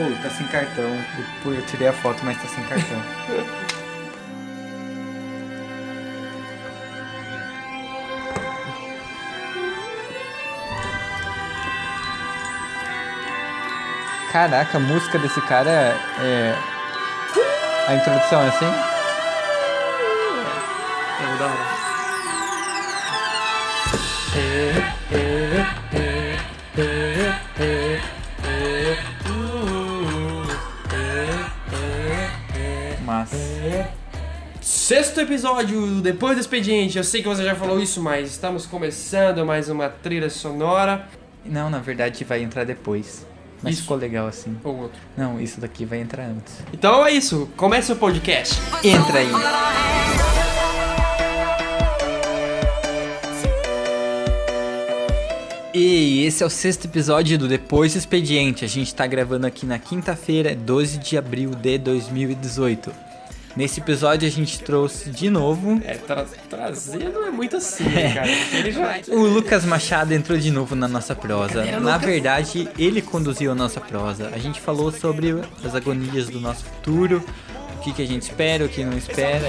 Oh, tá sem cartão. Eu, eu tirei a foto, mas tá sem cartão. Caraca, a música desse cara é. A introdução é assim? Sexto episódio do Depois do Expediente. Eu sei que você já falou isso, mas estamos começando mais uma trilha sonora. Não, na verdade vai entrar depois. Mas Isso. ficou legal assim. Ou outro. Não, isso daqui vai entrar antes. Então é isso. Começa o podcast. Entra aí. E esse é o sexto episódio do Depois do Expediente. A gente tá gravando aqui na quinta-feira, 12 de abril de 2018. Nesse episódio a gente trouxe de novo. É, tra trazendo é muito assim, né, cara. Ele já... O Lucas Machado entrou de novo na nossa prosa. Na verdade, ele conduziu a nossa prosa. A gente falou sobre as agonias do nosso futuro, o que, que a gente espera, o que não espera.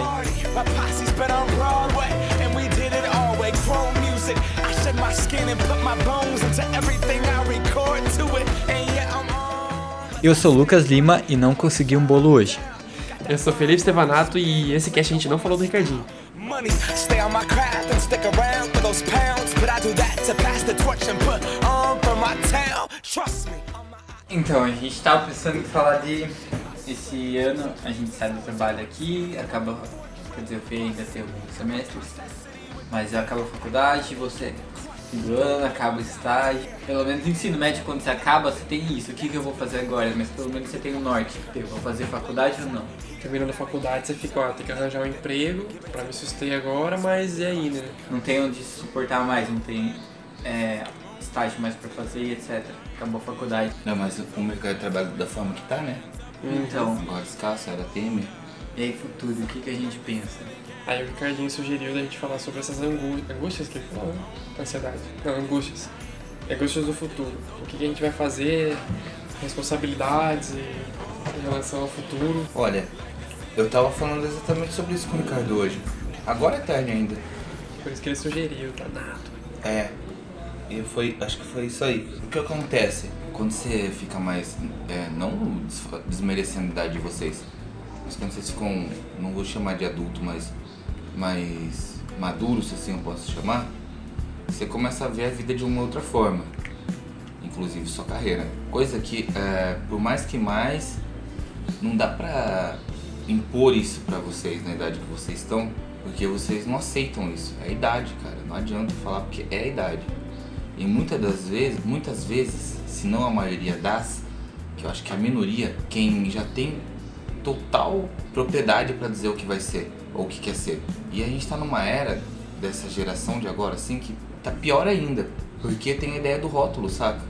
Eu sou Lucas Lima e não consegui um bolo hoje. Eu sou Felipe Stevanato e esse cast a gente não falou do Ricardinho. Money, stay on my craft and stick around for those pounds. But I do that to pass the torch and put on for my town. Trust me. I'm not- Então, a gente tava pensando em falar de. Esse ano a gente sai do trabalho aqui, acaba. Quer dizer, o Fê ainda tem alguns semestres, mas acaba a faculdade, você. Do ano, acaba o estágio. Pelo menos no ensino médio, quando você acaba, você tem isso. O que, que eu vou fazer agora? Mas pelo menos você tem o norte. Eu vou fazer faculdade ou não? Terminando a faculdade, você fica, ó, tem que arranjar um emprego pra me suster agora, mas e aí, né? Não tem onde se suportar mais, não tem é, estágio mais pra fazer e etc. Acabou a faculdade. Não, mas o mercado de trabalho da forma que tá, né? Então, Agora escasso, era Temer. E aí futuro, o que, que a gente pensa? Aí o Ricardinho sugeriu da gente falar sobre essas angú- angústias que ele falou, né? Ansiedade. Não, angústias. Angústias do futuro. O que, que a gente vai fazer, responsabilidades em relação ao futuro. Olha, eu tava falando exatamente sobre isso com o Ricardo hoje. Agora é tarde ainda. Por isso que ele sugeriu, tá nato. É. E foi, acho que foi isso aí. O que acontece? Quando você fica mais. É, não des- desmerecendo a idade de vocês, quando vocês ficam. Não vou chamar de adulto, mas. mais maduros, se assim eu posso chamar, você começa a ver a vida de uma outra forma. Inclusive sua carreira. Coisa que, é, por mais que mais, não dá pra impor isso pra vocês na idade que vocês estão, porque vocês não aceitam isso. É a idade, cara. Não adianta falar porque é a idade. E muitas das vezes, muitas vezes, se não a maioria das, que eu acho que a minoria, quem já tem total propriedade pra dizer o que vai ser ou o que quer ser. E a gente tá numa era dessa geração de agora assim que tá pior ainda, porque tem a ideia do rótulo, saca?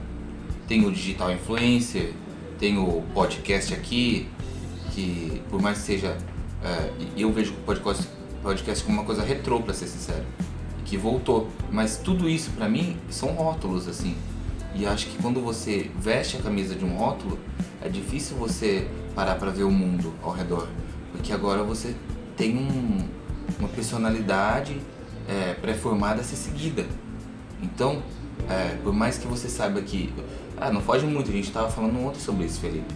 Tem o digital influencer, tem o podcast aqui, que por mais que seja. e eu vejo o podcast, podcast como uma coisa retrô, pra ser sincero, que voltou. Mas tudo isso pra mim são rótulos, assim. E acho que quando você veste a camisa de um rótulo, é difícil você parar pra ver o mundo ao redor. Porque agora você tem um- uma personalidade é, pré-formada a ser seguida. Então, é, por mais que você saiba que. Ah, não foge muito, a gente tava falando ontem sobre isso, Felipe.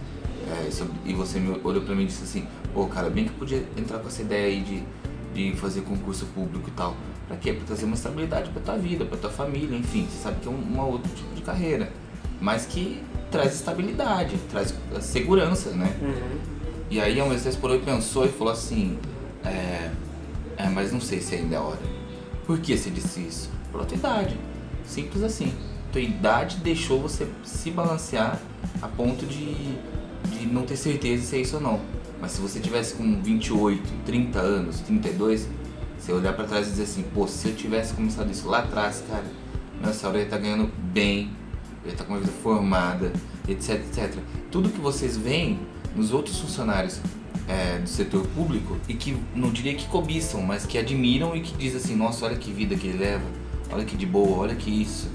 É, sobre- e você me olhou pra mim e disse assim: pô, cara, bem que podia entrar com essa ideia aí de, de fazer concurso público e tal. Pra quê? Pra trazer uma estabilidade pra tua vida, pra tua família, enfim. Você sabe que é um uma outro tipo de carreira. Mas que traz estabilidade, traz a segurança, né? E aí a Moisés por aí pensou e falou assim, é, é, mas não sei se ainda é hora. Por que você disse isso? Pela tua idade. Simples assim. Tua idade deixou você se balancear a ponto de, de não ter certeza se é isso ou não. Mas se você tivesse com 28, 30 anos, 32, você olhar pra trás e dizer assim, pô, se eu tivesse começado isso lá atrás, cara, nossa, eu ia estar ganhando bem, ia estar com uma vida formada, etc, etc. Tudo que vocês veem nos outros funcionários é, do setor público e que não diria que cobiçam, mas que admiram e que dizem assim, nossa, olha que vida que ele leva, olha que de boa, olha que isso,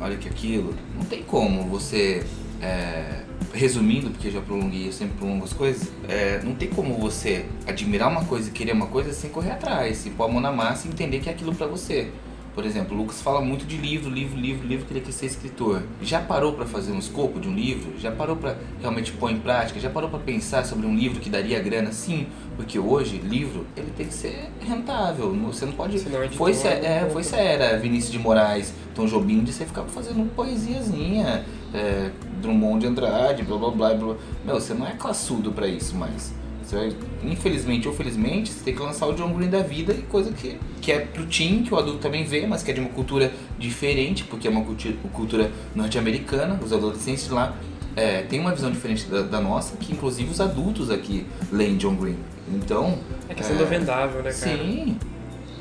olha que aquilo. Não tem como você é, resumindo, porque eu já prolonguei, eu sempre prolongo as coisas, é, não tem como você admirar uma coisa e querer uma coisa sem correr atrás, e pôr a mão na massa e entender que é aquilo pra você. Por exemplo, o Lucas fala muito de livro, livro, livro, livro, que ele quer ser escritor. Já parou pra fazer um escopo de um livro? Já parou pra realmente pôr em prática? Já parou pra pensar sobre um livro que daria grana? Sim, porque hoje, livro, ele tem que ser rentável. Você não pode... Senão editora Foi se, é, compra. foi se era Vinícius de Moraes, Tom Jobim, de você ficar fazendo poesiazinha, é, Drummond de Andrade, blá blá blá blá. Meu, você não é classudo pra isso mais. Você vai, infelizmente ou felizmente, você tem que lançar o John Green da vida e coisa que, que é pro teen, que o adulto também vê, mas que é de uma cultura diferente, porque é uma cultura, cultura norte-americana, os adolescentes lá é, têm uma visão diferente da, da nossa, que inclusive os adultos aqui leem John Green. Então. É questão do vendável, né, cara? Sim,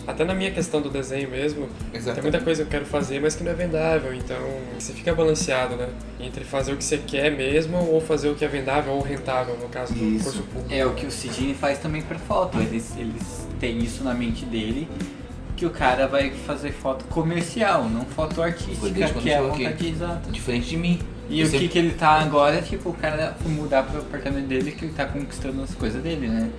Até na minha questão do desenho mesmo, tem exatamente. muita coisa que eu quero fazer, mas que não é vendável. Então, você fica balanceado, né? Entre fazer o que você quer mesmo ou fazer o que é vendável ou rentável, no caso do Isso. curso público. É o que o Sidney faz também pra foto. Eles, eles têm isso na mente dele, que o cara vai fazer foto comercial, não foto artística, que é a vontade exata. Diferente de mim. E Eu o sempre- que, que ele tá agora, tipo, o cara foi mudar pro apartamento dele que ele tá conquistando as coisas dele, né?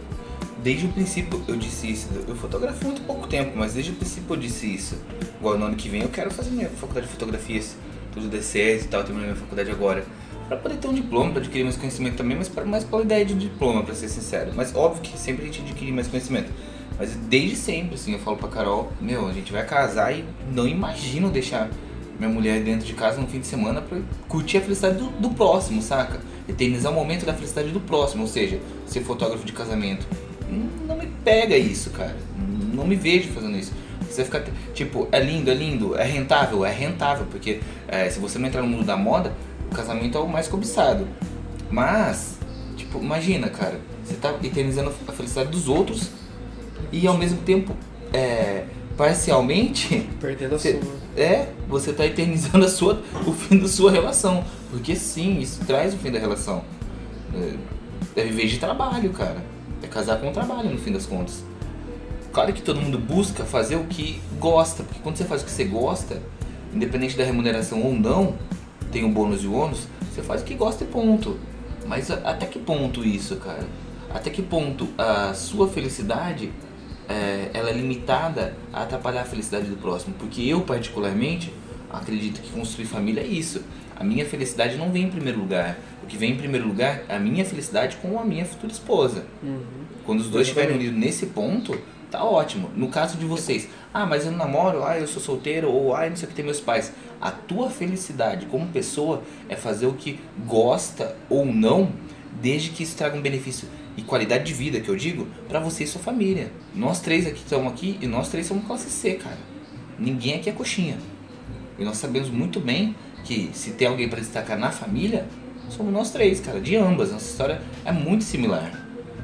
Desde o princípio eu disse isso. Eu fotografo muito pouco tempo, mas desde o princípio eu disse isso. Igual no ano que vem eu quero fazer minha faculdade de fotografias, tudo DCS e tal, terminando minha faculdade agora. Pra poder ter um diploma, pra adquirir mais conhecimento também, mas pra, mais pela ideia de diploma, pra ser sincero. Mas óbvio que sempre a gente adquire mais conhecimento. Mas desde sempre, assim, eu falo pra Carol, meu, a gente vai casar e não imagino deixar minha mulher dentro de casa no fim de semana pra curtir a felicidade do, do próximo, saca? Eternizar o momento da felicidade do próximo, ou seja, ser fotógrafo de casamento. Não, me pega isso, cara. Não me vejo fazendo isso. Você vai ficar, tipo, é lindo, é lindo, é rentável, é rentável, porque é, se você não entrar no mundo da moda, o casamento é o mais cobiçado. Mas, tipo, imagina, cara, você tá eternizando a felicidade dos outros e ao mesmo tempo, é, parcialmente, Perdendo a Cê- sua. é, você tá eternizando a sua, o fim da sua relação. Porque sim, isso traz o fim da relação. É, é viver de trabalho, cara. É casar com o trabalho, no fim das contas. Claro que todo mundo busca fazer o que gosta, porque quando você faz o que você gosta, independente da remuneração ou não, tem o bônus e o ônus, você faz o que gosta e ponto. Mas até que ponto isso, cara? Até que ponto a sua felicidade é, ela é limitada a atrapalhar a felicidade do próximo? Porque eu, particularmente, acredito que construir família é isso. A minha felicidade não vem em primeiro lugar. O que vem em primeiro lugar é a minha felicidade com a minha futura esposa. Uhum. Quando os dois estiverem unidos nesse ponto, tá ótimo. No caso de vocês, ah, mas eu não namoro, ah, eu sou solteiro, ou ah, não sei o que tem meus pais. A tua felicidade como pessoa é fazer o que gosta ou não, desde que isso traga um benefício e qualidade de vida, que eu digo, pra você e sua família. Nós três aqui estamos aqui e nós três somos classe C, cara. Ninguém aqui é coxinha. E nós sabemos muito bem que se tem alguém para destacar na família, somos nós três, cara, de ambas. Nossa história é muito similar,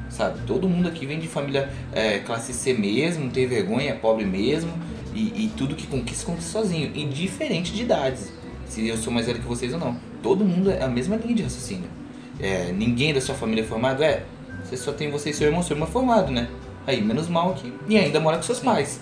sabe? Todo mundo aqui vem de família é, classe C mesmo, não tem vergonha, é pobre mesmo, e, e tudo que conquista, conquista sozinho, indiferente de idades, se eu sou mais velho que vocês ou não. Todo mundo é a mesma linha de raciocínio. É, ninguém da sua família é formado? É, você só tem você e seu irmão, seu irmão é formado, né? Aí, menos mal que. E ainda mora com seus pais.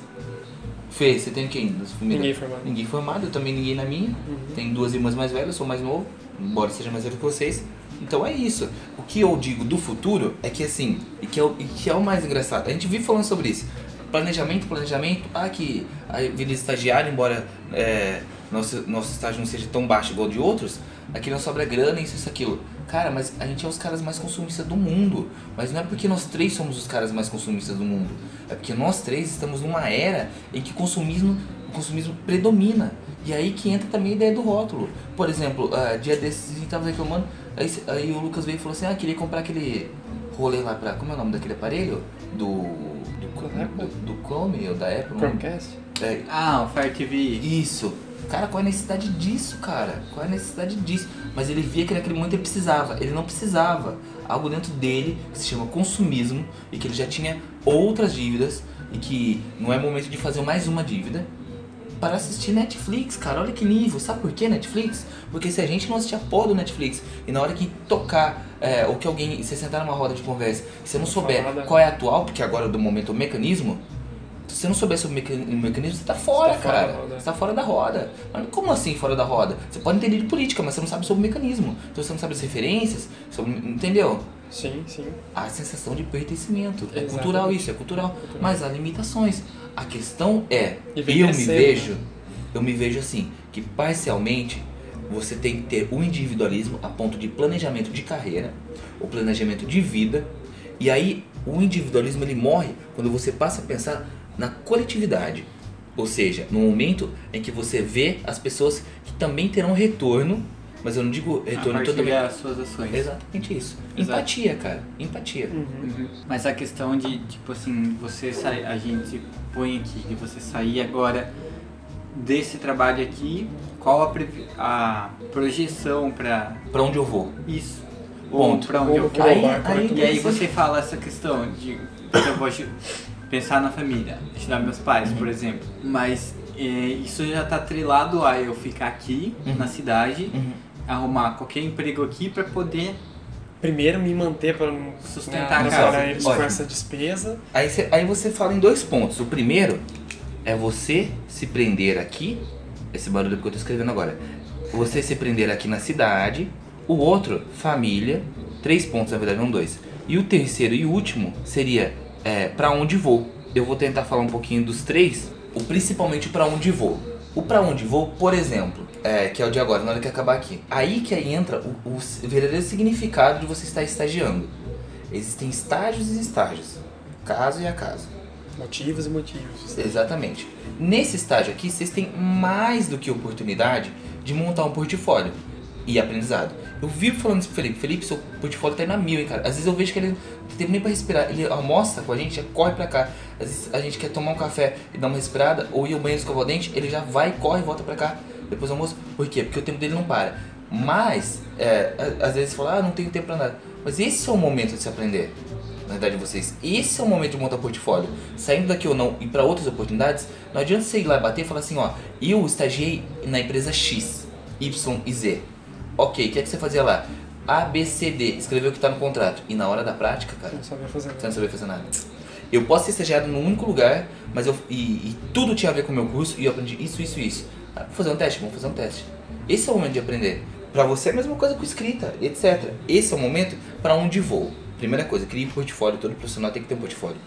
Fê, você tem quem? Ninguém formado. Ninguém formado, eu também ninguém na minha. Tenho duas irmãs mais velhas, sou mais novo, embora seja mais velho que vocês. Então é isso. O que eu digo do futuro é que assim, e que é o, e que é o mais engraçado, a gente vive falando sobre isso. Planejamento, planejamento, ah, que a vida de estagiário, embora é, nosso, nosso estágio não seja tão baixo igual de outros, aqui não sobra grana, isso, isso, aquilo. Cara, mas a gente é os caras mais consumistas do mundo. Mas não é porque nós três somos os caras mais consumistas do mundo. É porque nós três estamos numa era em que o consumismo, o consumismo predomina. E aí que entra também a ideia do rótulo. Por exemplo, ah, dia desses a gente tava reclamando, aí, aí o Lucas veio e falou assim, ah, queria comprar aquele rolê lá pra. Como é o nome daquele aparelho? Do. Do, do, do Chrome ou da Apple? Chromecast? É, Ah, o Fire TV. isso. Cara, qual é a necessidade disso, cara? Qual é a necessidade disso? Mas ele via que naquele momento ele precisava. Ele não precisava. Algo dentro dele que se chama consumismo e que ele já tinha outras dívidas e que não é momento de fazer mais uma dívida para assistir Netflix, cara. Olha que nível. Sabe por que Netflix? Porque se a gente não assistir a porra do Netflix e na hora que tocar é, ou que alguém, você sentar numa roda de conversa e você não souber qual é a atual, porque agora do momento é o mecanismo, Se você não souber sobre o meca- o mecanismo, você tá fora, Você tá fora cara. roda. Você tá fora da roda. Mas como assim fora da roda? Você pode entender de política, mas você não sabe sobre o mecanismo. Então você não sabe as referências, sobre, entendeu? Sim, sim. A sensação de pertencimento. É Exatamente. cultural isso, é cultural. Mas há limitações. A questão é, E eu me vejo, né? eu me vejo assim, que parcialmente você tem que ter o individualismo a ponto de planejamento de carreira, o planejamento de vida, e aí o individualismo ele morre quando você passa a pensar na coletividade. Ou seja, no momento em que você vê as pessoas que também terão retorno, mas eu não digo retorno totalmente. das suas ações. Exatamente isso. Exato. Empatia, cara. Empatia. Uhum. Mas a questão de, tipo assim, você sair, a gente põe aqui, de você sair agora desse trabalho aqui, qual a, a projeção pra Pra onde eu vou? isso? Ou Ponto. pra onde eu Ou que vou? barco vai E aí você fala essa questão de eu vou pensar na família, ajudar meus pais, por exemplo. Mas é, isso já tá atrelado a eu ficar aqui Uhum. na cidade, Uhum. arrumar qualquer emprego aqui pra poder Primeiro me manter para Sustentar a casa. com essa despesa. Aí você, aí você fala em dois pontos. O primeiro é você se prender aqui. Esse barulho é porque eu tô escrevendo agora. Você se prender aqui na cidade. O outro, família. Três pontos, na verdade, não dois. E o terceiro e último seria é, para onde vou. Eu vou tentar falar um pouquinho dos três. O principalmente para onde vou. O para onde vou, por exemplo, é, que é o de agora, na hora que acabar aqui. Aí que aí entra o, o verdadeiro significado de você estar estagiando. Existem estágios e estágios. Caso e acaso. Motivos e motivos. Exatamente. Nesse estágio aqui, vocês têm mais do que oportunidade de montar um portfólio e aprendizado. Eu vivo falando isso pro Felipe. Felipe, seu portfólio tá indo a mil, hein, cara. Às vezes eu vejo que ele não tem nem pra respirar. Ele almoça com a gente, corre pra cá. Às vezes a gente quer tomar um café e dar uma respirada, ou ir ao banheiro escovar o dente, ele já vai, corre e volta pra cá depois do almoço. Por quê? Porque o tempo dele não para. Mas, é, às vezes fala, ah, não tenho tempo pra nada. Mas esse é o momento de se aprender na verdade de vocês. Esse é o momento de montar portfólio. Saindo daqui ou não e para outras oportunidades, não adianta você ir lá bater e falar assim, ó, eu estagiei na empresa X, Y e Z. Ok, o que é que você fazia lá? A, B, C, D, escreveu o que tá no contrato. E na hora da prática, cara, Não sabia fazer você nada. não sabia fazer nada. Eu posso ser estagiado num único lugar, mas eu e, e tudo tinha a ver com o meu curso e eu aprendi isso, isso, isso. Ah, vamos fazer um teste, vamos fazer um teste. Esse é o momento de aprender. Pra você é a mesma coisa com escrita, etc. Esse é o momento para onde vou. Primeira coisa, crie um portfólio, todo profissional tem que ter um portfólio.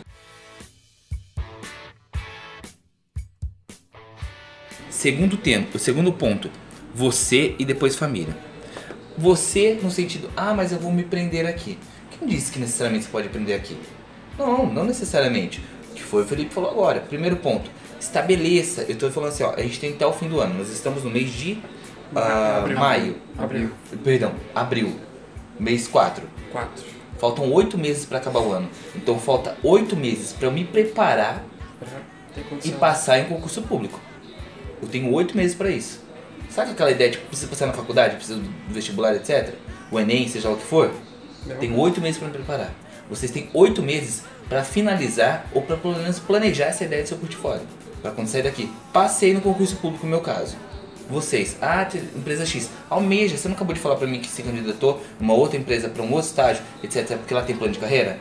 Segundo tempo, segundo ponto, você e depois família. Você no sentido, ah, mas eu vou me prender aqui. Quem disse que necessariamente você pode prender aqui? Não, não necessariamente. O que foi o Felipe falou agora. Primeiro ponto, estabeleça. Eu estou falando assim, ó, a gente tem até o fim do ano, nós estamos no mês de ah, Abril. maio. Abril. Perdão, abril. Mês 4. Quatro. Faltam oito meses para acabar o ano. Então falta oito meses para eu me preparar e passar em concurso público. Eu tenho oito meses para isso. Sabe aquela ideia de que precisa passar na faculdade, precisa do vestibular, etc? O Enem, seja lá o que for? Não. Tenho oito meses para me preparar. Vocês têm oito meses para finalizar ou para pelo menos planejar essa ideia do seu portfólio. Para quando sair daqui. Passei no concurso público no meu caso. Vocês, ah, te- empresa X, almeja, você não acabou de falar para mim que se candidatou numa outra empresa para um outro estágio, etc, porque lá tem plano de carreira?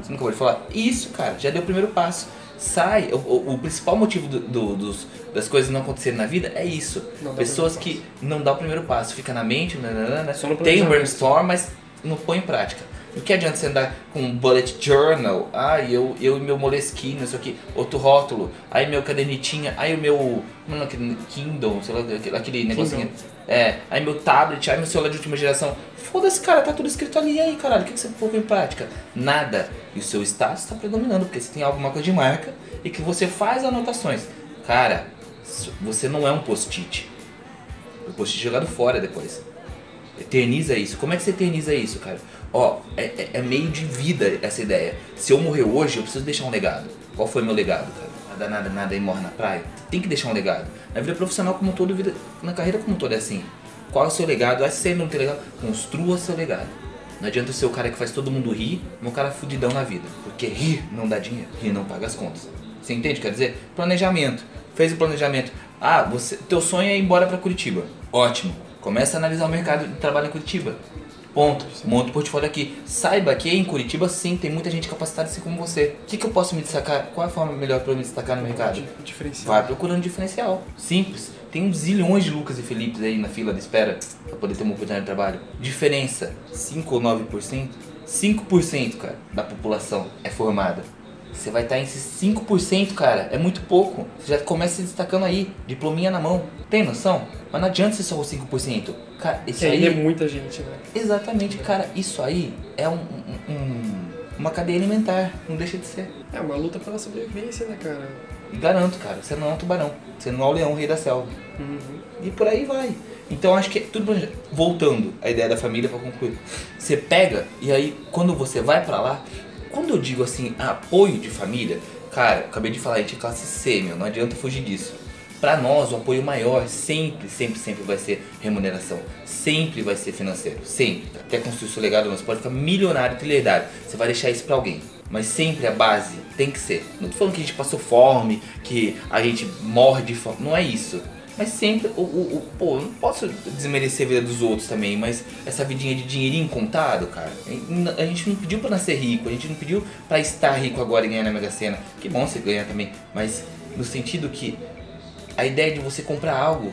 Você não acabou de falar? Isso, cara, já deu o primeiro passo. Sai, o, o- o principal motivo do- do- dos, das coisas não acontecerem na vida é isso. Pessoas que não dá o primeiro passo, fica na mente, nananana, Só no tem um brainstorm, mas não põe em prática. O que adianta você andar com um bullet journal? Ah, eu, eu e meu moleskine, isso aqui, outro rótulo. Aí meu cadernetinha, aí o meu. Como é aquele Kindle, sei lá, aquele, aquele negocinho. É, aí meu tablet, aí meu celular de última geração. Foda-se, cara, tá tudo escrito ali. E aí, caralho, o que, que você põe em prática? Nada. E o seu status tá predominando, porque você tem alguma coisa de marca e que você faz anotações. Cara, você não é um post-it. O post-it é jogado fora depois. Eterniza isso. Como é que você eterniza isso, cara? Ó, é, é- é meio de vida essa ideia. Se eu morrer hoje, eu preciso deixar um legado. Qual foi meu legado, cara? Nada, nada, e morre na praia. Tem que deixar um legado. Na vida profissional como um todo, vida, na carreira como um todo é assim. Qual é o seu legado? Ah, se você não tem legado, construa seu legado. Não adianta ser o cara que faz todo mundo rir, um cara fudidão na vida. Porque rir não dá dinheiro, rir não paga as contas. Você entende? Quer dizer, planejamento. Fez o planejamento. Ah, você, teu sonho é ir embora para Curitiba. Ótimo. Começa a analisar o mercado de trabalho em Curitiba. Ponto. Monta o portfólio aqui. Saiba que em Curitiba, sim, tem muita gente capacitada assim como você. O que, que eu posso me destacar? Qual é a forma melhor para eu me destacar no mercado? Di- Diferencial. Vai procurando diferencial. Simples. Tem uns zilhões de Lucas e Felipes aí na fila de espera pra poder ter uma oportunidade de trabalho. Diferença: 5 ou 9%? 5%, cara, da população é formada. Você vai estar em esses 5%, cara. É muito pouco. Você já começa se destacando aí, diplominha na mão. Tem noção? Mas não adianta ser só os 5%. Cara, isso é aí. muita gente, né? Exatamente, cara. Isso aí é um, um- um- uma cadeia alimentar. Não deixa de ser. É uma luta pela sobrevivência, né, cara? E garanto, cara, você não é um tubarão. Você não é o leão, o rei da selva. Uhum. E por aí vai. Então acho que é tudo. Voltando à ideia da família para concluir. Você pega e aí quando você vai pra lá, quando eu digo assim, apoio de família, cara, acabei de falar, a gente é classe C, meu, não adianta fugir disso. Pra nós, o apoio maior sempre, sempre, sempre vai ser remuneração. Sempre vai ser financeiro. Sempre. Até construir seu legado, você pode ficar milionário, trilhardário. Você vai deixar isso pra alguém. Mas sempre a base tem que ser. Não tô falando que a gente passou fome, que a gente morre de fome. Não é isso. Mas sempre, o, o, o- pô, não posso desmerecer a vida dos outros também, mas essa vidinha de dinheirinho contado, cara, a gente não pediu pra nascer rico, a gente não pediu pra estar rico agora e ganhar na Mega Sena. Que bom você ganhar também, mas no sentido que a ideia de você comprar algo,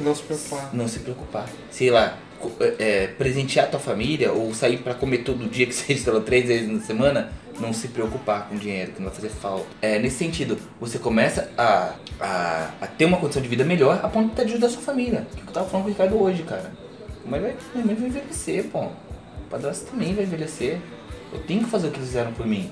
Não se preocupar. não se preocupar. Sei lá, co- é, presentear tua família ou sair pra comer todo dia, que seja lá, três vezes na semana, não se preocupar com dinheiro, que não vai fazer falta. É, nesse sentido, você começa a, a, a ter uma condição de vida melhor a ponto de ajudar a sua família. Que eu tava falando com o Ricardo hoje, cara. Mas vai, minha mãe vai envelhecer, pô. O padrasto também vai envelhecer. Eu tenho que fazer o que eles fizeram por mim,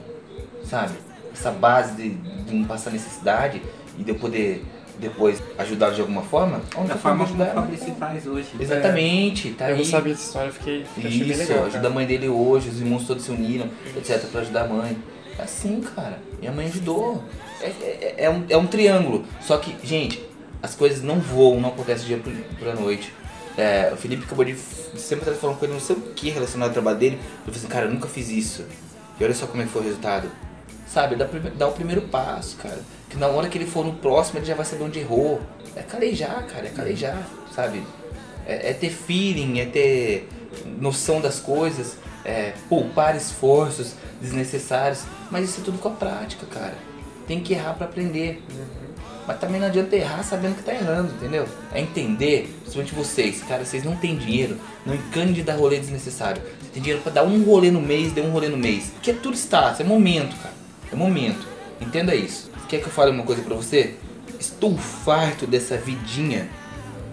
sabe? Essa base de, de não passar necessidade e de eu poder depois ajudar de alguma forma. a única Da forma de como o ajudar é- Fabrício faz hoje. Exatamente, tá eu aí. não sabia dessa história, fiquei, fiquei achei bem Isso, legal. ajuda a mãe dele hoje, os irmãos todos se uniram, etc, pra ajudar a mãe. É assim, cara. Minha mãe ajudou. É, é, é um, é um triângulo. Só que, gente, as coisas não voam, não acontecem dia por- pra noite. É, o Felipe acabou de. Sempre tá falando com ele, não sei o que relacionado ao trabalho dele. Eu falei assim, cara, eu nunca fiz isso. E olha só como é que foi o resultado. Sabe, dá, dá o primeiro passo, cara. Que na hora que ele for no próximo, ele já vai saber onde errou. É calejar, cara, é calejar, sabe? É, é ter feeling, é ter noção das coisas, é poupar esforços desnecessários. Mas isso é tudo com a prática, cara. Tem que errar pra aprender. Mas também não adianta errar sabendo que tá errando, entendeu? É entender, principalmente vocês, cara, vocês não têm dinheiro, não encane de dar rolê desnecessário. Você tem dinheiro pra dar um rolê no mês, dê um rolê no mês. Porque é tudo status, é momento, cara. É momento. Entenda isso. Quer que eu fale uma coisa pra você? Estou farto dessa vidinha.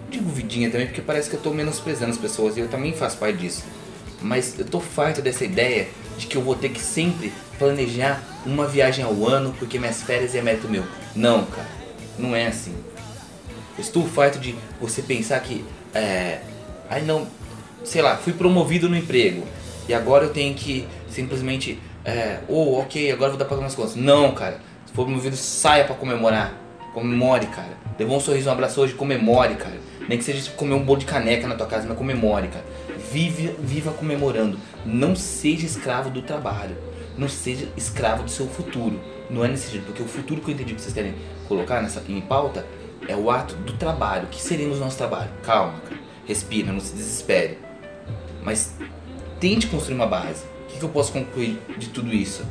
Digo vidinha também porque parece que eu tô menosprezando as pessoas e eu também faço parte disso. Mas eu tô farto dessa ideia de que eu vou ter que sempre planejar uma viagem ao ano porque minhas férias é mérito meu. Não, cara. Não é assim. Eu estou farto de você pensar que, é, ai não, sei lá, fui promovido no emprego e agora eu tenho que simplesmente, é, oh, ok, agora vou dar pagar minhas contas. Não, cara. For promovido, saia pra comemorar. Comemore, cara. Levou um sorriso, um abraço hoje, comemore, cara. Nem que seja comer um bolo de caneca na tua casa, mas comemore, cara. Vive, viva comemorando. Não seja escravo do trabalho. Não seja escravo do seu futuro. Não é nesse jeito, porque o futuro que eu entendi que vocês querem colocar nessa, em pauta é o ato do trabalho. O que seríamos o nosso trabalho? Calma, cara. Respira, não se desespere. Mas tente construir uma base. O que, que eu posso concluir de tudo isso?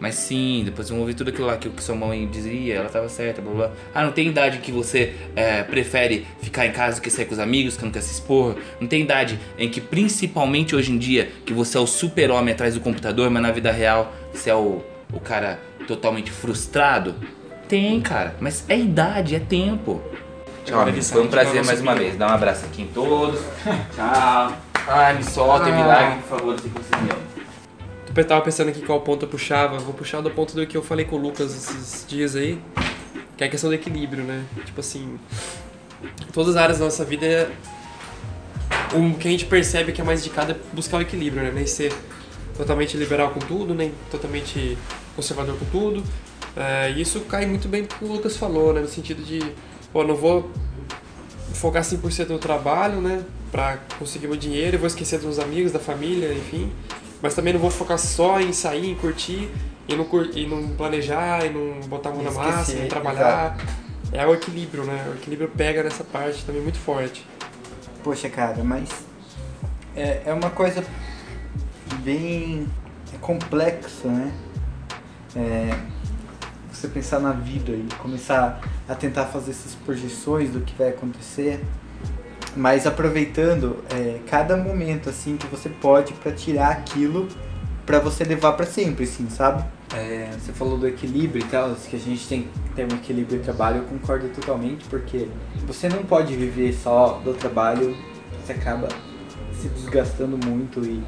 Mas sim, depois eu ouvi tudo aquilo lá que, que sua mãe dizia, ela tava certa, blá blá. blá. Ah, não tem idade que você é, prefere ficar em casa do que sair com os amigos, que não quer se expor. Não tem idade em que, principalmente hoje em dia, que você é o super-homem atrás do computador, mas na vida real você é o, o cara totalmente frustrado. Tem, cara, mas é idade, é tempo. Tchau, amigos. Foi um prazer mais uma vez. Dá um abraço aqui em todos. Tchau. Ai, me solta, Ah. milagre, por favor, se você me Eu tava pensando aqui qual ponto eu puxava. Vou puxar do ponto do que eu falei com o Lucas esses dias aí, que é a questão do equilíbrio, né? Tipo assim, todas as áreas da nossa vida, o que a gente percebe que é mais indicado é buscar o equilíbrio, né? Nem ser totalmente liberal com tudo, nem totalmente conservador com tudo. É, e isso cai muito bem pro que o Lucas falou, né? No sentido de, pô, não vou focar 100% no trabalho, né? Pra conseguir meu dinheiro, eu vou esquecer dos amigos, da família, enfim. Mas também não vou focar só em sair, em curtir, e não, cur- e não planejar, e não botar a mão na massa, e não trabalhar. É o equilíbrio, né? O equilíbrio pega nessa parte também muito forte. Poxa, cara, mas é, é uma coisa bem complexa, né? É, você pensar na vida e começar a tentar fazer essas projeções do que vai acontecer, mas aproveitando é, cada momento assim que você pode para tirar aquilo para você levar para sempre, assim, sabe? É, você falou do equilíbrio e tal, que a gente tem que ter um equilíbrio de trabalho, eu concordo totalmente, porque você não pode viver só do trabalho, você acaba se desgastando muito e,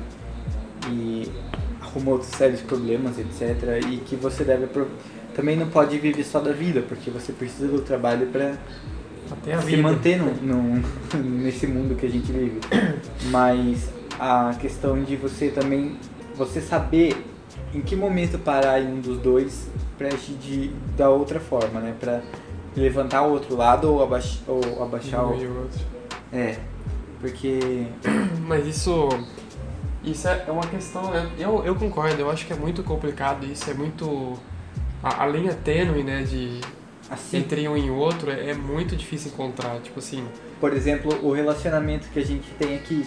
e arruma outros sérios problemas, etc. E que você deve também não pode viver só da vida, porque você precisa do trabalho para Até a se manter no, no- nesse mundo que a gente vive. Mas a questão de você também, você saber em que momento parar em um dos dois pra agir de, da outra forma, né? Pra levantar o outro lado ou, abaix, ou abaixar o... o outro. É, porque... Mas isso. Isso é é uma questão. Eu, eu concordo, eu acho que é muito complicado isso, é muito. A, a linha tênue, né, de. Assim, Entre um e outro é, é muito difícil encontrar. Tipo assim, por exemplo, o relacionamento que a gente tem aqui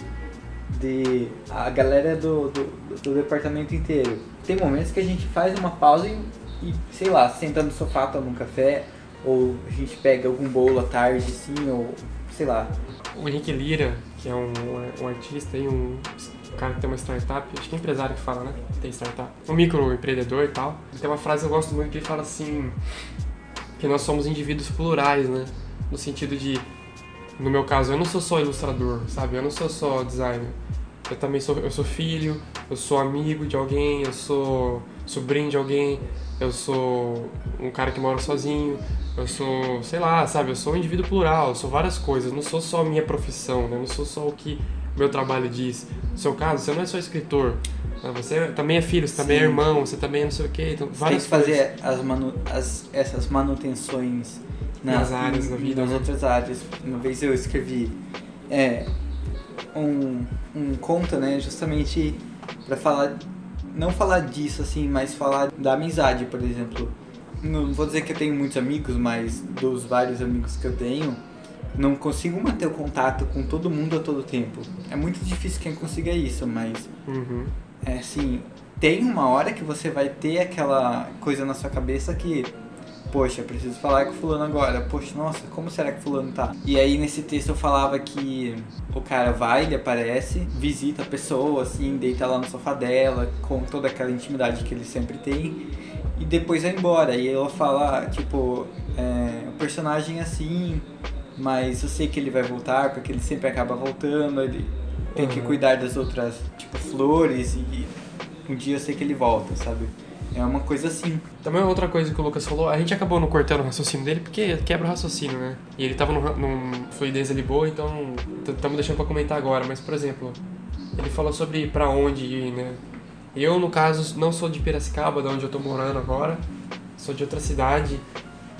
de a galera do, do, do departamento inteiro. Tem momentos que a gente faz uma pausa e, e, sei lá, senta no sofá, toma um café, ou a gente pega algum bolo à tarde, assim, ou sei lá. o Henrique Lira, que é um, um artista e um cara que tem uma startup, acho que é empresário que fala, né? Tem startup. Um microempreendedor e tal. Tem uma frase que eu gosto muito que ele fala assim: que nós somos indivíduos plurais, né? No sentido de, no meu caso, eu não sou só ilustrador, sabe? Eu não sou só designer. Eu também sou, eu sou filho, eu sou amigo de alguém, eu sou sobrinho de alguém, eu sou um cara que mora sozinho, eu sou, sei lá, sabe? Eu sou um indivíduo plural, eu sou várias coisas, não sou só a minha profissão, né? Eu não sou só o que meu trabalho diz. No seu caso, você não é só escritor, você também é filho, você também é Sim. irmão, você também é não sei o quê, então Você tem que fazer as manu, as, essas manutenções Nas áreas em- da vida, Nas né? outras áreas. Uma vez eu escrevi é, um, um conto, né, justamente para falar, não falar disso assim, mas falar da amizade, por exemplo. Não vou dizer que eu tenho muitos amigos, mas dos vários amigos que eu tenho, não consigo manter o contato com todo mundo a todo tempo. É muito difícil quem consiga isso, mas Uhum. é assim, tem uma hora que você vai ter aquela coisa na sua cabeça que, poxa, preciso falar com fulano agora. Poxa, nossa, como será que fulano tá? E aí nesse texto eu falava que o cara vai, ele aparece, visita a pessoa, assim, deita lá no sofá dela, com toda aquela intimidade que ele sempre tem, e depois vai embora. E ela fala, tipo, é, o personagem é assim, mas eu sei que ele vai voltar, porque ele sempre acaba voltando, ele tem que Uhum. cuidar das outras, tipo, flores, e um dia eu sei que ele volta, sabe? É uma coisa assim. Também outra coisa que o Lucas falou, a gente acabou não cortando o raciocínio dele porque quebra o raciocínio, né? E ele tava num, num fluidez ali boa, então estamos deixando pra comentar agora. Mas, por exemplo, ele falou sobre pra onde ir, né? Eu, no caso, não sou de Piracicaba, de onde eu tô morando agora, sou de outra cidade.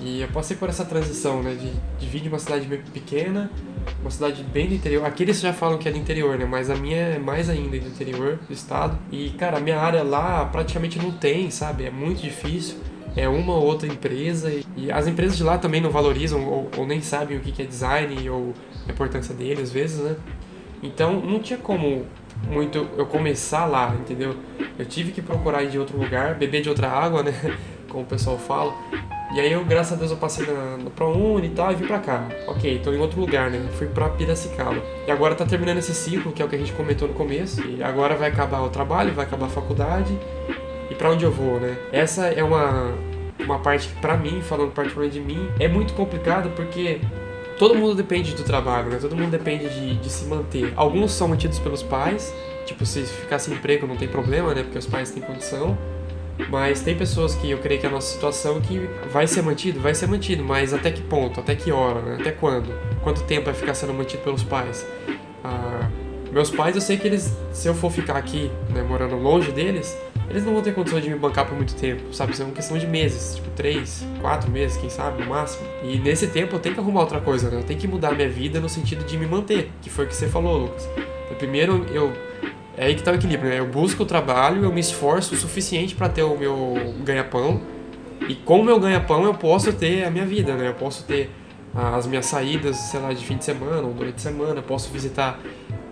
E eu passei por essa transição, né? De, de vir de uma cidade bem pequena, uma cidade bem do interior. Aqui eles já falam que é do interior, né? Mas a minha é mais ainda do interior do estado. E, cara, a minha área lá praticamente não tem, sabe? É muito difícil. É uma ou outra empresa. E, e as empresas de lá também não valorizam ou, ou nem sabem o que que é design ou a importância dele, às vezes, né? Então não tinha como muito eu começar lá, entendeu? Eu tive que procurar de outro lugar, beber de outra água, né? Como o pessoal fala. E aí eu, graças a Deus, eu passei na, no ProUni e tal e vim pra cá. Ok, tô em outro lugar, né? Fui pra Piracicaba. E agora tá terminando esse ciclo, que é o que a gente comentou no começo. E agora vai acabar o trabalho, vai acabar a faculdade. E pra onde eu vou, né? Essa é uma, uma parte que, pra mim, falando particularmente de mim, é muito complicado porque todo mundo depende do trabalho, né? Todo mundo depende de, de se manter. Alguns são mantidos pelos pais, tipo, se ficar sem emprego não tem problema, né? Porque os pais têm condição. Mas tem pessoas que eu creio que é a nossa situação que vai ser mantido, vai ser mantido, mas até que ponto, até que hora, né? Até quando? Quanto tempo vai ficar sendo mantido pelos pais? Ah, meus pais, eu sei que eles, se eu for ficar aqui, né, morando longe deles, eles não vão ter condição de me bancar por muito tempo, sabe? Isso é uma questão de meses, tipo três, quatro meses, quem sabe, no máximo. E nesse tempo eu tenho que arrumar outra coisa, né? Eu tenho que mudar minha vida no sentido de me manter, que foi o que você falou, Lucas. Primeiro, eu é aí que tá o equilíbrio, né? Eu busco o trabalho, eu me esforço o suficiente para ter o meu ganha-pão. E com o meu ganha-pão eu posso ter a minha vida, né? Eu posso ter as minhas saídas, sei lá, de fim de semana ou durante a semana, eu posso visitar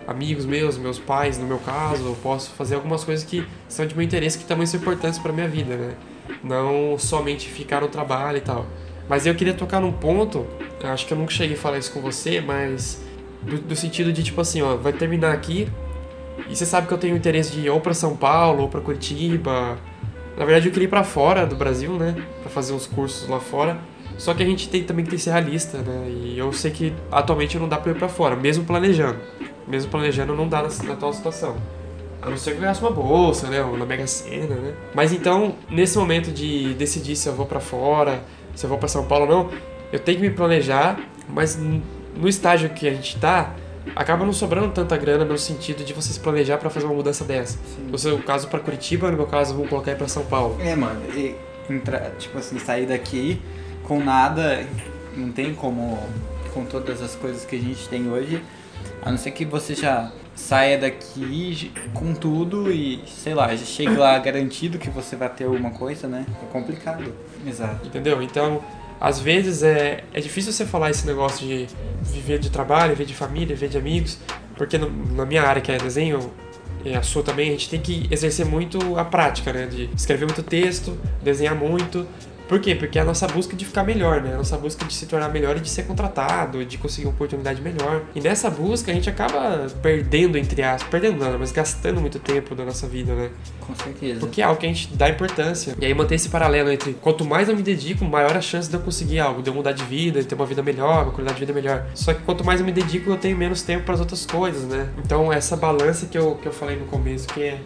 amigos meus, meus pais, no meu caso, eu posso fazer algumas coisas que são de meu interesse que também são importantes para minha vida, né? Não somente ficar no trabalho e tal. Mas eu queria tocar num ponto, acho que eu nunca cheguei a falar isso com você, mas do, do sentido de tipo assim, ó, vai terminar aqui e você sabe que eu tenho interesse de ir ou para São Paulo ou para Curitiba. Na verdade, eu queria ir para fora do Brasil, né, para fazer uns cursos lá fora. Só que a gente tem também que ser realista, né? E eu sei que atualmente não dá para ir para fora, mesmo planejando. Mesmo planejando não dá na, na atual situação. A não ser que eu ganhasse uma bolsa, né? Ou na Mega Sena, né? Mas então, nesse momento de decidir se eu vou para fora, se eu vou para São Paulo ou não, eu tenho que me planejar, mas no estágio que a gente tá, acaba não sobrando tanta grana no sentido de você se planejar para fazer uma mudança dessa. Sim. No seu caso para Curitiba, no meu caso vamos colocar aí para São Paulo. É, mano, e entra, tipo assim, sair daqui com nada, não tem como, com todas as coisas que a gente tem hoje, a não ser que você já saia daqui com tudo e, sei lá, já chegue lá garantido que você vai ter alguma coisa, né? É complicado. Exato. Entendeu? Então, às vezes é, é difícil você falar esse negócio de viver de trabalho, viver de família, viver de amigos, porque no- na minha área, que é desenho, e a sua também, a gente tem que exercer muito a prática, né? De escrever muito texto, desenhar muito. Por quê? Porque é a nossa busca de ficar melhor, né? A nossa busca de se tornar melhor e de ser contratado, de conseguir uma oportunidade melhor. E nessa busca a gente acaba perdendo, entre aspas, perdendo não, mas gastando muito tempo da nossa vida, né? Com certeza. Porque é algo que a gente dá importância. E aí manter esse paralelo entre quanto mais eu me dedico, maior a chance de eu conseguir algo, de eu mudar de vida, de ter uma vida melhor, uma qualidade de vida melhor. Só que quanto mais eu me dedico, eu tenho menos tempo para as outras coisas, né? Então essa balança que eu, que eu falei no começo, que é,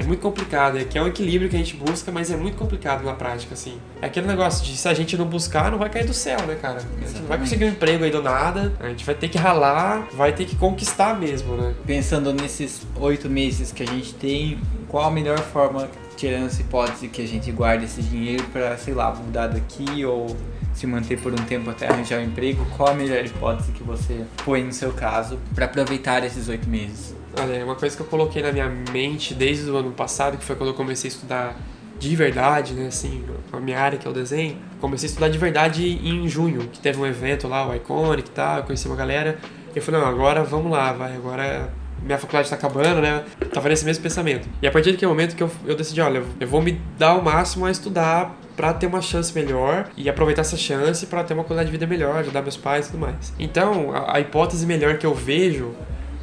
é muito complicado, é que é um equilíbrio que a gente busca, mas é muito complicado na prática, assim. É aquele negócio de se a gente não buscar, não vai cair do céu, né, cara? A gente não vai Exatamente. conseguir um emprego aí do nada, a gente vai ter que ralar, vai ter que conquistar mesmo, né? Pensando nesses oito meses que a gente tem, qual a melhor forma, tirando essa hipótese que a gente guarda esse dinheiro para, sei lá, mudar daqui ou se manter por um tempo até arranjar um emprego, qual a melhor hipótese que você põe no seu caso para aproveitar esses oito meses? Olha, é uma coisa que eu coloquei na minha mente desde o ano passado, que foi quando eu comecei a estudar de verdade, né, assim, a minha área que é o desenho. Comecei a estudar de verdade em junho, que teve um evento lá, o Iconic e tal, eu conheci uma galera. E eu falei, não, agora vamos lá, vai, agora minha faculdade tá acabando, né? Tava nesse mesmo pensamento. E a partir daquele momento que eu, eu decidi, olha, eu vou me dar o máximo a estudar pra ter uma chance melhor e aproveitar essa chance pra ter uma qualidade de vida melhor, ajudar meus pais e tudo mais. Então, a, a hipótese melhor que eu vejo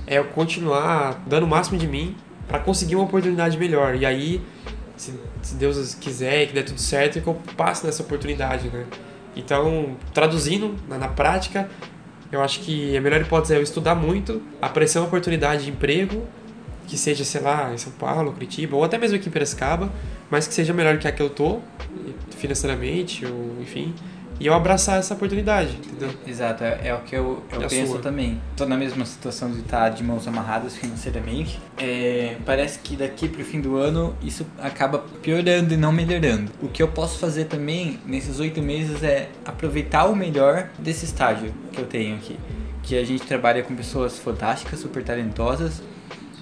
é eu continuar dando o máximo de mim pra conseguir uma oportunidade melhor. E aí, se, se Deus quiser e que der tudo certo, é que eu passe nessa oportunidade, né? Então, traduzindo na, na prática, eu acho que a melhor hipótese é eu estudar muito, aparecer uma oportunidade de emprego, que seja, sei lá, em São Paulo, Curitiba, ou até mesmo aqui em Piracicaba, mas que seja melhor que a que eu tô, financeiramente, ou enfim, e eu abraçar essa oportunidade, entendeu? Exato, é, é o que eu, eu a penso sua? também. Tô na mesma situação de estar de mãos amarradas financeiramente. É, parece que daqui pro fim do ano isso acaba piorando e não melhorando. O que eu posso fazer também nesses oito meses é aproveitar o melhor desse estágio que eu tenho aqui. Que a gente trabalha com pessoas fantásticas, super talentosas,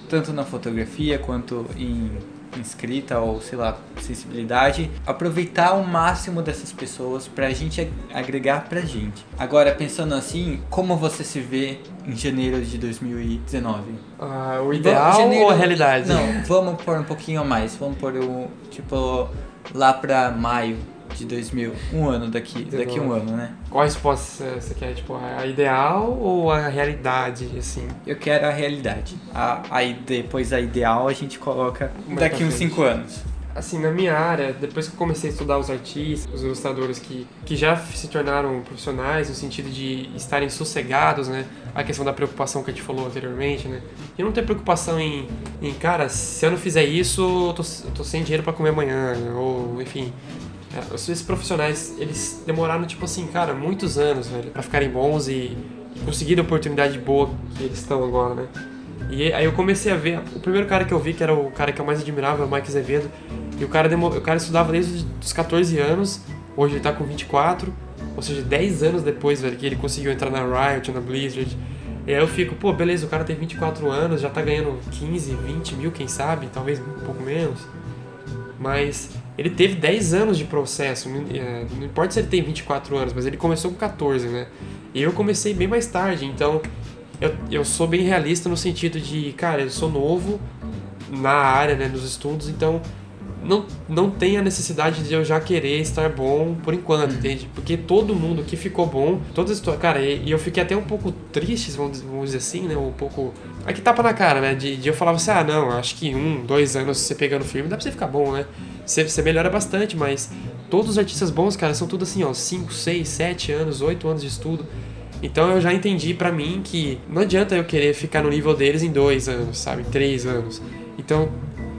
tanto na fotografia quanto em em escrita ou sei lá, sensibilidade, aproveitar o máximo dessas pessoas pra gente ag- agregar pra gente. Agora, pensando assim, como você se vê em janeiro de 2019? Ah, o ideal Janeiro- ou a realidade? Não, vamos pôr um pouquinho a mais, vamos pôr o tipo lá pra maio de 2000, um ano daqui, daqui um ano, né? Qual resposta você quer? Tipo, a ideal ou a realidade, assim? Eu quero a realidade. A, aí depois a ideal a gente coloca Mais daqui uns frente. 5 anos. Assim, na minha área, depois que eu comecei a estudar os artistas, os ilustradores que, que já se tornaram profissionais, no sentido de estarem sossegados, né? A questão da preocupação que a gente falou anteriormente, né? E não ter preocupação em, em cara, se eu não fizer isso, eu tô, eu tô sem dinheiro pra comer amanhã, né? ou enfim. É, Esses profissionais, eles demoraram, tipo assim, cara, muitos anos, velho, pra ficarem bons e, e conseguirem a oportunidade boa que eles estão agora, né? E aí eu comecei a ver, o primeiro cara que eu vi, que era o cara que eu mais admirava, o Mike Azevedo, e o cara, demo, o cara estudava desde os 14 anos, hoje ele tá com 24, ou seja, 10 anos depois, velho, que ele conseguiu entrar na Riot, na Blizzard. E aí eu fico, pô, beleza, o cara tem 24 anos, já tá ganhando 15, 20 mil, quem sabe, talvez um pouco menos. Mas ele teve 10 anos de processo, não é, não importa se ele tem 24 anos, mas ele começou com 14, né? E eu comecei bem mais tarde, então eu, eu sou bem realista no sentido de, cara, eu sou novo na área, né, nos estudos, então não, não tem a necessidade de eu já querer estar bom por enquanto, entende? Porque todo mundo que ficou bom, todas as histórias. Cara, e, e eu fiquei até um pouco triste, vamos, vamos dizer assim, né? Um pouco. Aqui tapa na cara, né? De, de eu falava assim, ah, não, acho que um, dois anos você pegando filme dá pra você ficar bom, né? Você, você melhora bastante, mas todos os artistas bons, cara, são tudo assim, ó, 5, 6, 7 anos, 8 anos de estudo. Então eu já entendi pra mim que não adianta eu querer ficar no nível deles em dois anos, sabe? Em três anos. Então,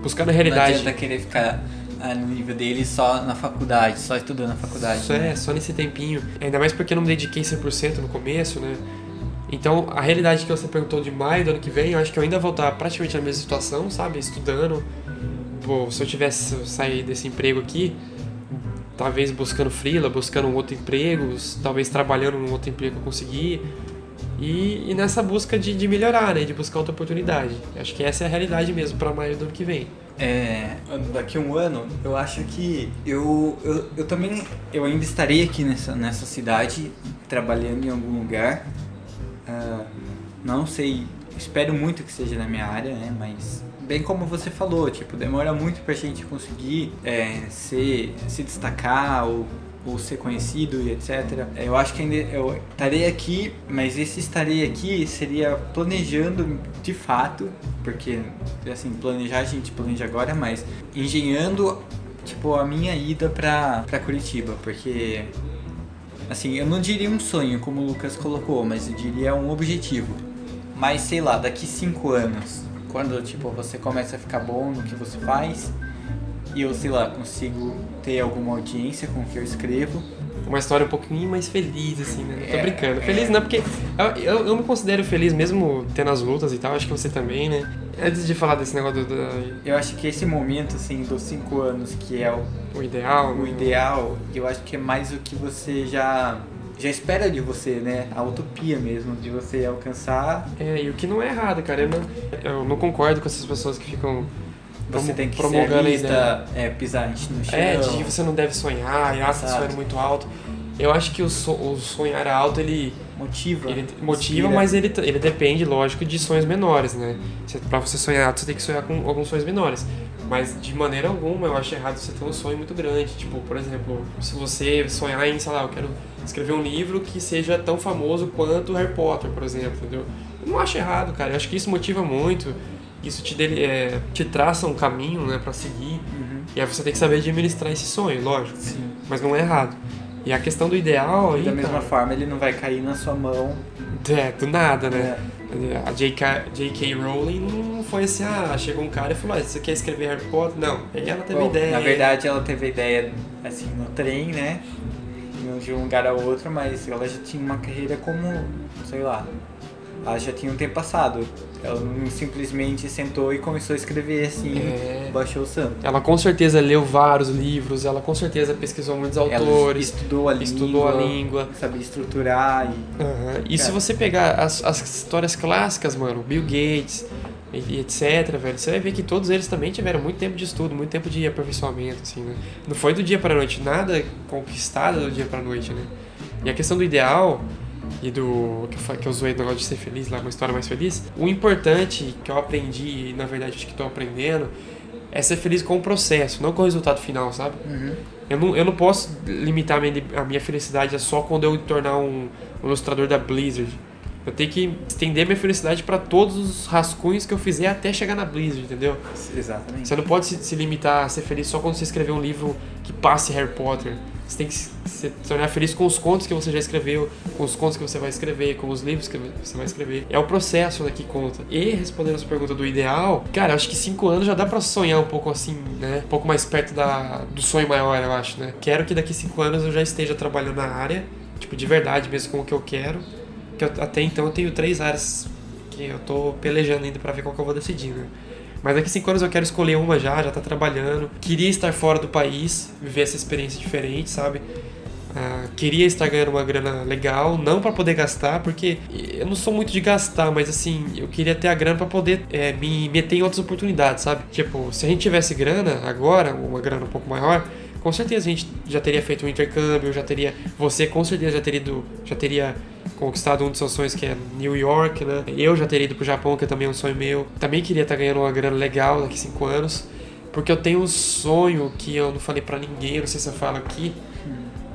buscar na Não realidade. adianta querer ficar ah, no nível dele só na faculdade, só estudando na faculdade. Só, é, só nesse tempinho. Ainda mais porque eu não me dediquei 100% no começo, né? Então, a realidade que você perguntou de maio do ano que vem, eu acho que eu ainda vou estar praticamente na mesma situação, sabe? Estudando. Pô, se eu tivesse sair desse emprego aqui, talvez buscando freela, buscando um outro emprego, talvez trabalhando num outro emprego que eu conseguir. E, e nessa busca de, de melhorar, né? De buscar outra oportunidade. Acho que essa é a realidade mesmo para maio do ano que vem. É, daqui a um ano, eu acho que eu, eu, eu também eu ainda estarei aqui nessa, nessa cidade, trabalhando em algum lugar. Ah, não sei, espero muito que seja na minha área, né? Mas bem como você falou, tipo, demora muito pra gente conseguir é, ser, se destacar ou, ou ser conhecido e etc. Eu acho que ainda eu estarei aqui, mas esse estarei aqui seria planejando de fato, porque assim, planejar a gente planeja agora, mas engenhando tipo a minha ida pra, pra Curitiba, porque assim, eu não diria um sonho como o Lucas colocou, mas eu diria um objetivo. Mas sei lá, daqui cinco anos, quando tipo você começa a ficar bom no que você faz e eu sei lá consigo ter alguma audiência com o que eu escrevo, Uma história um pouquinho mais feliz, assim, né? Não tô É, brincando. é. Feliz não, porque eu, eu, eu me considero feliz mesmo tendo as lutas e tal, acho que você também, né? Antes de falar desse negócio do, do- eu acho que esse momento assim dos cinco anos que é o, o ideal, o né? ideal, eu acho que é mais o que você já já espera de você, né? A utopia mesmo de você alcançar. É, e o que não é errado, cara. Eu não, eu não concordo com essas pessoas que ficam Você tem que ser realista, é, pisar no chão. É, de que você não deve sonhar, e ah, você sonhando muito alto. Eu acho que o, so- o sonhar alto, ele, motiva. ele motiva, inspira. mas ele, ele depende, lógico, de sonhos menores, né? Você, pra você sonhar alto, você tem que sonhar com alguns sonhos menores. Mas de maneira alguma, eu acho errado você ter um sonho muito grande. Tipo, por exemplo, se você sonhar em, sei lá, eu quero escrever um livro que seja tão famoso quanto Harry Potter, por exemplo, entendeu? Eu não acho errado, cara. Eu acho que isso motiva muito. Isso te, dele- é, te traça um caminho, né, pra seguir. Uhum. E aí você tem que saber administrar esse sonho, lógico. Sim. Mas não é errado. E a questão do ideal aí. da mesma cara, forma, ele não vai cair na sua mão. É, do nada, né? É. A J.K. J.K. Rowling não foi assim, ah, chegou um cara e falou, ah, você quer escrever Harry Potter? Não. Aí ela teve Bom, ideia. Na verdade, ela teve a ideia assim no trem, né? De um lugar ao outro, mas ela já tinha uma carreira como, sei lá, ela já tinha um tempo passado. Ela simplesmente sentou e começou a escrever assim, É. baixou o santo. Ela com certeza leu vários livros, ela com certeza pesquisou muitos Ela autores, estudou a língua, estudou a língua. sabia estruturar e Aham. E se você pegar as, as histórias clássicas, mano, Bill Gates e, e etc, velho, você vai ver que todos eles também tiveram muito tempo de estudo, muito tempo de aperfeiçoamento, assim, né? Não foi do dia pra noite, nada conquistado do dia pra noite, né? E a questão do ideal e do que eu, que eu zoei do negócio de ser feliz lá, uma história mais feliz, o importante que eu aprendi, e na verdade acho que tô aprendendo, é ser feliz com o processo, não com o resultado final, sabe? Eu não, eu não posso limitar a minha, a minha felicidade a só quando eu me tornar um, um ilustrador da Blizzard. Eu tenho que estender minha felicidade para todos os rascunhos que eu fizer até chegar na Blizzard, entendeu? exatamente. Você não pode se, se limitar a ser feliz só quando você escrever um livro que passe Harry Potter. Você tem que se, tornar feliz com os contos que você já escreveu, com os contos que você vai escrever, com os livros que você vai escrever. É o processo né, que conta. E respondendo a sua pergunta do ideal, cara, eu acho que cinco anos já dá pra sonhar um pouco assim, né? Um pouco mais perto da, do sonho maior, eu acho, né? Quero que daqui cinco anos eu já esteja trabalhando na área, tipo, de verdade mesmo com o que eu quero. Que eu- até então eu tenho três áreas que eu tô pelejando ainda pra ver qual que eu vou decidir, né? Mas daqui cinco anos eu quero escolher uma já, já tá trabalhando. Queria estar fora do país, viver essa experiência diferente, sabe? Ah, queria estar ganhando uma grana legal, não para poder gastar, porque eu não sou muito de gastar, mas assim, eu queria ter a grana para poder é, me meter em outras oportunidades, sabe? Tipo, se a gente tivesse grana agora, uma grana um pouco maior, com certeza a gente já teria feito um intercâmbio, já teria. Você com certeza já teria, ido- já teria conquistado um dos seus sonhos que é New York, né? Eu já teria ido pro Japão, que é também um sonho meu. Também queria estar ganhando uma grana legal daqui cinco anos. Porque eu tenho um sonho que eu não falei pra ninguém, não sei se eu falo aqui.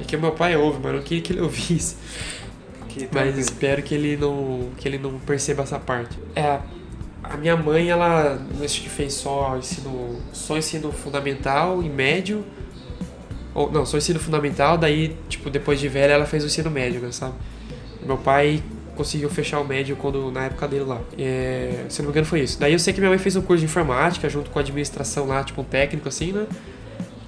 É que o meu pai ouve, mas eu não queria que ele ouvisse. Que Mas espero que ele não que ele não perceba essa parte. É, a minha mãe ela acho que fez só ensino só ensino fundamental e médio. Ou não, só ensino fundamental, daí tipo depois de velha ela fez o ensino médio, né, sabe? Meu pai conseguiu fechar o médio quando na época dele lá. É, se não me engano foi isso. Daí eu sei que minha mãe fez um curso de informática junto com a administração lá, tipo um técnico assim, né?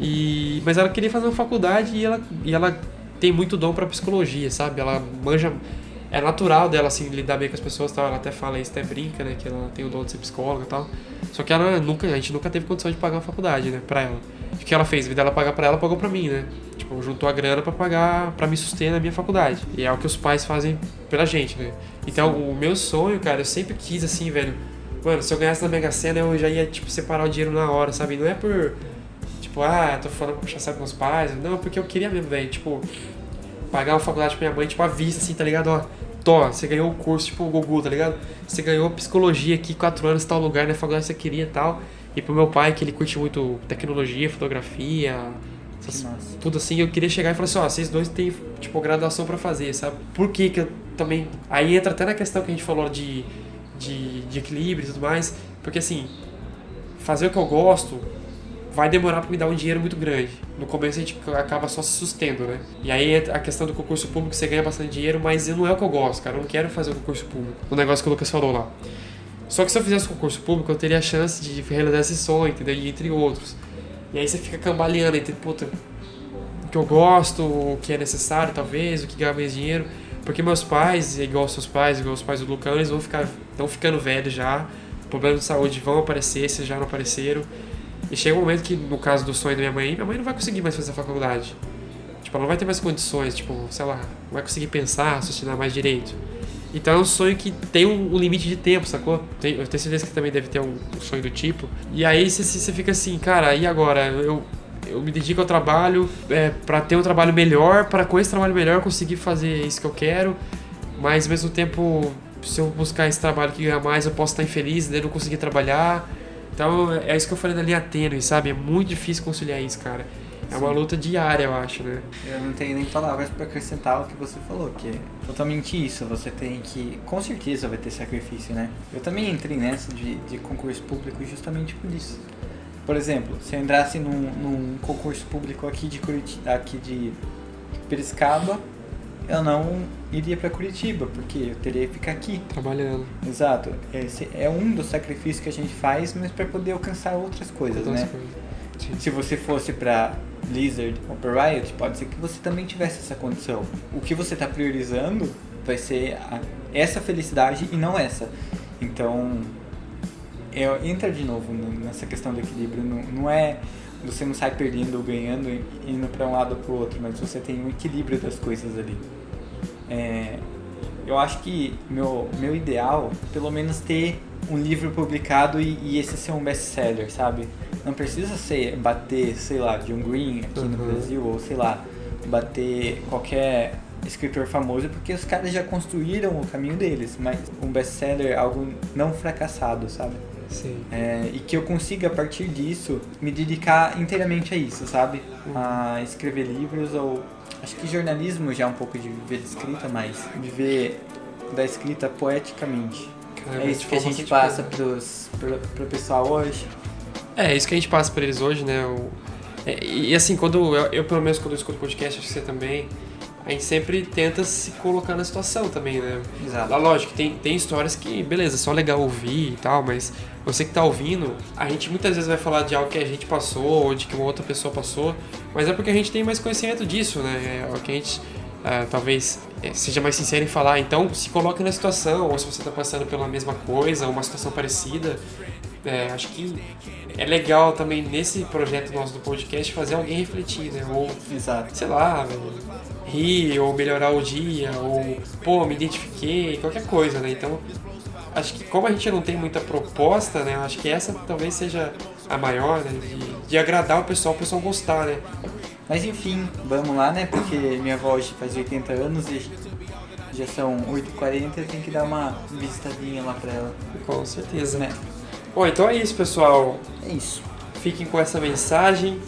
E mas ela queria fazer uma faculdade e ela e ela tem muito dom pra psicologia, sabe? Ela manja é natural dela assim lidar bem com as pessoas, tal. Ela até fala isso, até brinca, né, que ela tem o dom de ser psicóloga e tal. Só que ela nunca, a gente nunca teve condição de pagar uma faculdade, né, pra ela. O que ela fez? Em vez dela pagar pra ela, pagou pra mim, né? Tipo, juntou a grana pra pagar, pra me suster na minha faculdade. E é o que os pais fazem pela gente, né? Então, o meu sonho, cara, eu sempre quis assim, velho. Mano, se eu ganhasse na Mega Sena, eu já ia, tipo, separar o dinheiro na hora, sabe? Não é por, tipo, ah, tô falando pra puxar saco com os pais. Não, porque eu queria mesmo, velho. Tipo, pagar uma faculdade pra minha mãe, tipo, à vista, assim, tá ligado? Ó, Tó, você ganhou o curso, tipo o Gugu, tá ligado? Você ganhou psicologia aqui, quatro anos, tal lugar, na faculdade que você queria e tal. E pro meu pai, que ele curte muito tecnologia, fotografia, essas- tudo assim, eu queria chegar e falar assim, ó, vocês dois têm, tipo, graduação pra fazer, sabe? Por que que eu também... Aí entra até na questão que a gente falou de, de, de equilíbrio e tudo mais, porque assim, fazer o que eu gosto vai demorar pra me dar um dinheiro muito grande. No começo a gente acaba só se sustendo, né? E aí entra a questão do concurso público, você ganha bastante dinheiro, mas não é o que eu gosto, cara. Eu não quero fazer o concurso público. O negócio que o Lucas falou lá. Só que se eu fizesse concurso público, eu teria a chance de realizar esse sonho, entendeu? E entre outros. E aí você fica cambaleando entre, puta, o que eu gosto, o que é necessário, talvez, o que ganha mais dinheiro. Porque meus pais, igual seus pais, igual os pais do Lucão, eles vão ficar, estão ficando velhos já. Problemas de saúde vão aparecer, se já não apareceram. E chega um momento que, no caso do sonho da minha mãe, minha mãe não vai conseguir mais fazer a faculdade. Tipo, ela não vai ter mais condições, tipo, sei lá, não vai conseguir pensar, raciocinar mais direito. Então é um sonho que tem um, limite de tempo, sacou? Tem- eu tenho certeza que também deve ter um, um sonho do tipo. E aí você, fica assim, cara, e agora? Eu, eu me dedico ao trabalho é, para ter um trabalho melhor, para com esse trabalho melhor conseguir fazer isso que eu quero, mas ao mesmo tempo, se eu buscar esse trabalho que ganha mais, eu posso estar infeliz, daí não conseguir trabalhar. Então é isso que eu falei da linha tênue, sabe? É muito difícil conciliar isso, cara. É uma luta diária, eu acho, né? Eu não tenho nem palavras pra acrescentar o que você falou, que é totalmente isso. Você tem que. Com certeza vai ter sacrifício, né? Eu também entrei nessa de, de concurso público justamente por isso. Por exemplo, se eu entrasse num, num concurso público aqui de Curitiba, aqui de Piracicaba, eu não iria pra Curitiba, porque eu teria que ficar aqui. Trabalhando. Exato. Esse é um dos sacrifícios que a gente faz, mas para poder alcançar outras coisas, outras né? coisas. Se você fosse pra Blizzard ou pra Riot, pode ser que você também tivesse essa condição. O que você tá priorizando vai ser a- essa felicidade e não essa. Então, eu, entra de novo no- nessa questão do equilíbrio. Não, não é você não sai perdendo ou ganhando e indo pra um lado ou pro outro, mas você tem um equilíbrio das coisas ali. É, eu acho que meu, meu ideal é pelo menos ter um livro publicado e, e esse ser um best-seller, sabe? Não precisa ser bater, sei lá, John Green aqui no Uhum. Brasil, ou sei lá, bater qualquer escritor famoso, porque os caras já construíram o caminho deles, mas um best-seller é algo não fracassado, sabe? É, e que eu consiga, a partir disso, me dedicar inteiramente a isso, sabe? A escrever livros ou. Acho que jornalismo já é um pouco de viver de escrita, mas viver da escrita poeticamente. Cara, é isso que a gente passa pros, pro, pro pessoal hoje. É, isso que a gente passa pra eles hoje, né? O- é, e e assim, quando eu, eu, pelo menos quando eu escuto podcast, acho que você também, a gente sempre tenta se colocar na situação também, né? Exato. Lá, Lógico, tem, tem histórias que, beleza, é só legal ouvir e tal, mas você que tá ouvindo, a gente muitas vezes vai falar de algo que a gente passou ou de que uma outra pessoa passou, mas é porque a gente tem mais conhecimento disso, né? É o que a gente ah, talvez eh, seja mais sincero em falar. Então, se coloque na situação, ou se você tá passando pela mesma coisa, ou uma situação parecida, é, acho que é legal também nesse projeto nosso do podcast fazer alguém refletir, né? Ou Exato. sei lá, velho, rir ou melhorar o dia, ou pô, me identifiquei, qualquer coisa, né? Então, acho que como a gente não tem muita proposta, né? Acho que essa talvez seja a maior, né? De, de agradar o pessoal, o pessoal gostar, né? Mas enfim, vamos lá, né? Porque minha avó hoje faz 80 anos e Já são 8h40, eu tenho que dar uma visitadinha lá pra ela. Com certeza. Né? Bom, então é isso, pessoal. É isso. Fiquem com essa mensagem.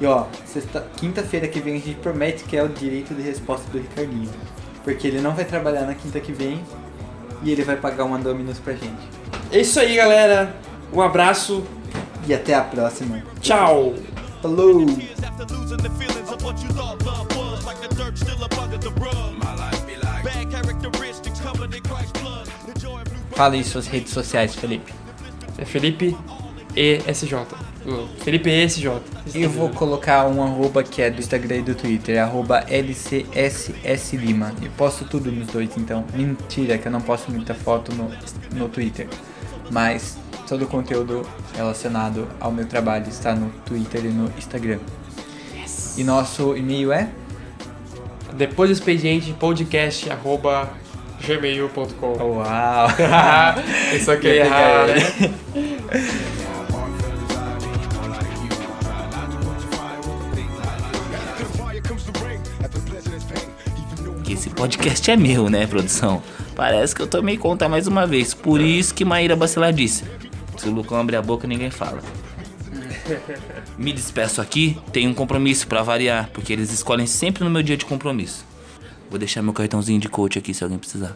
E ó, sexta- quinta-feira que vem a gente promete que é o direito de resposta do Ricardinho. Porque ele não vai trabalhar na quinta que vem e ele vai pagar uma Dominus pra gente. É isso aí, galera. Um abraço. E até a próxima. Tchau. Falou! Fala aí suas redes sociais, Felipe. É Felipe ESJ. Uh, Felipe ESJ. Eu vou colocar um arroba que é do Instagram e do Twitter, arroba LCSS Lima. Eu posto tudo nos dois, então. Mentira, que eu não posto muita foto no, no Twitter. Mas todo o conteúdo relacionado ao meu trabalho está no Twitter e no Instagram. E nosso e-mail é? Depois do expediente, podcast, arroba gmail.com. Uau! Isso aqui é errado, né? esse podcast é meu, né, produção? Parece que eu tomei conta mais uma vez. Por isso que Maíra Bacelar disse: Se o Lucão abrir a boca, ninguém fala. Me despeço aqui, tenho um compromisso pra variar, porque eles escolhem sempre no meu dia de compromisso. Vou deixar meu cartãozinho de coach aqui se alguém precisar.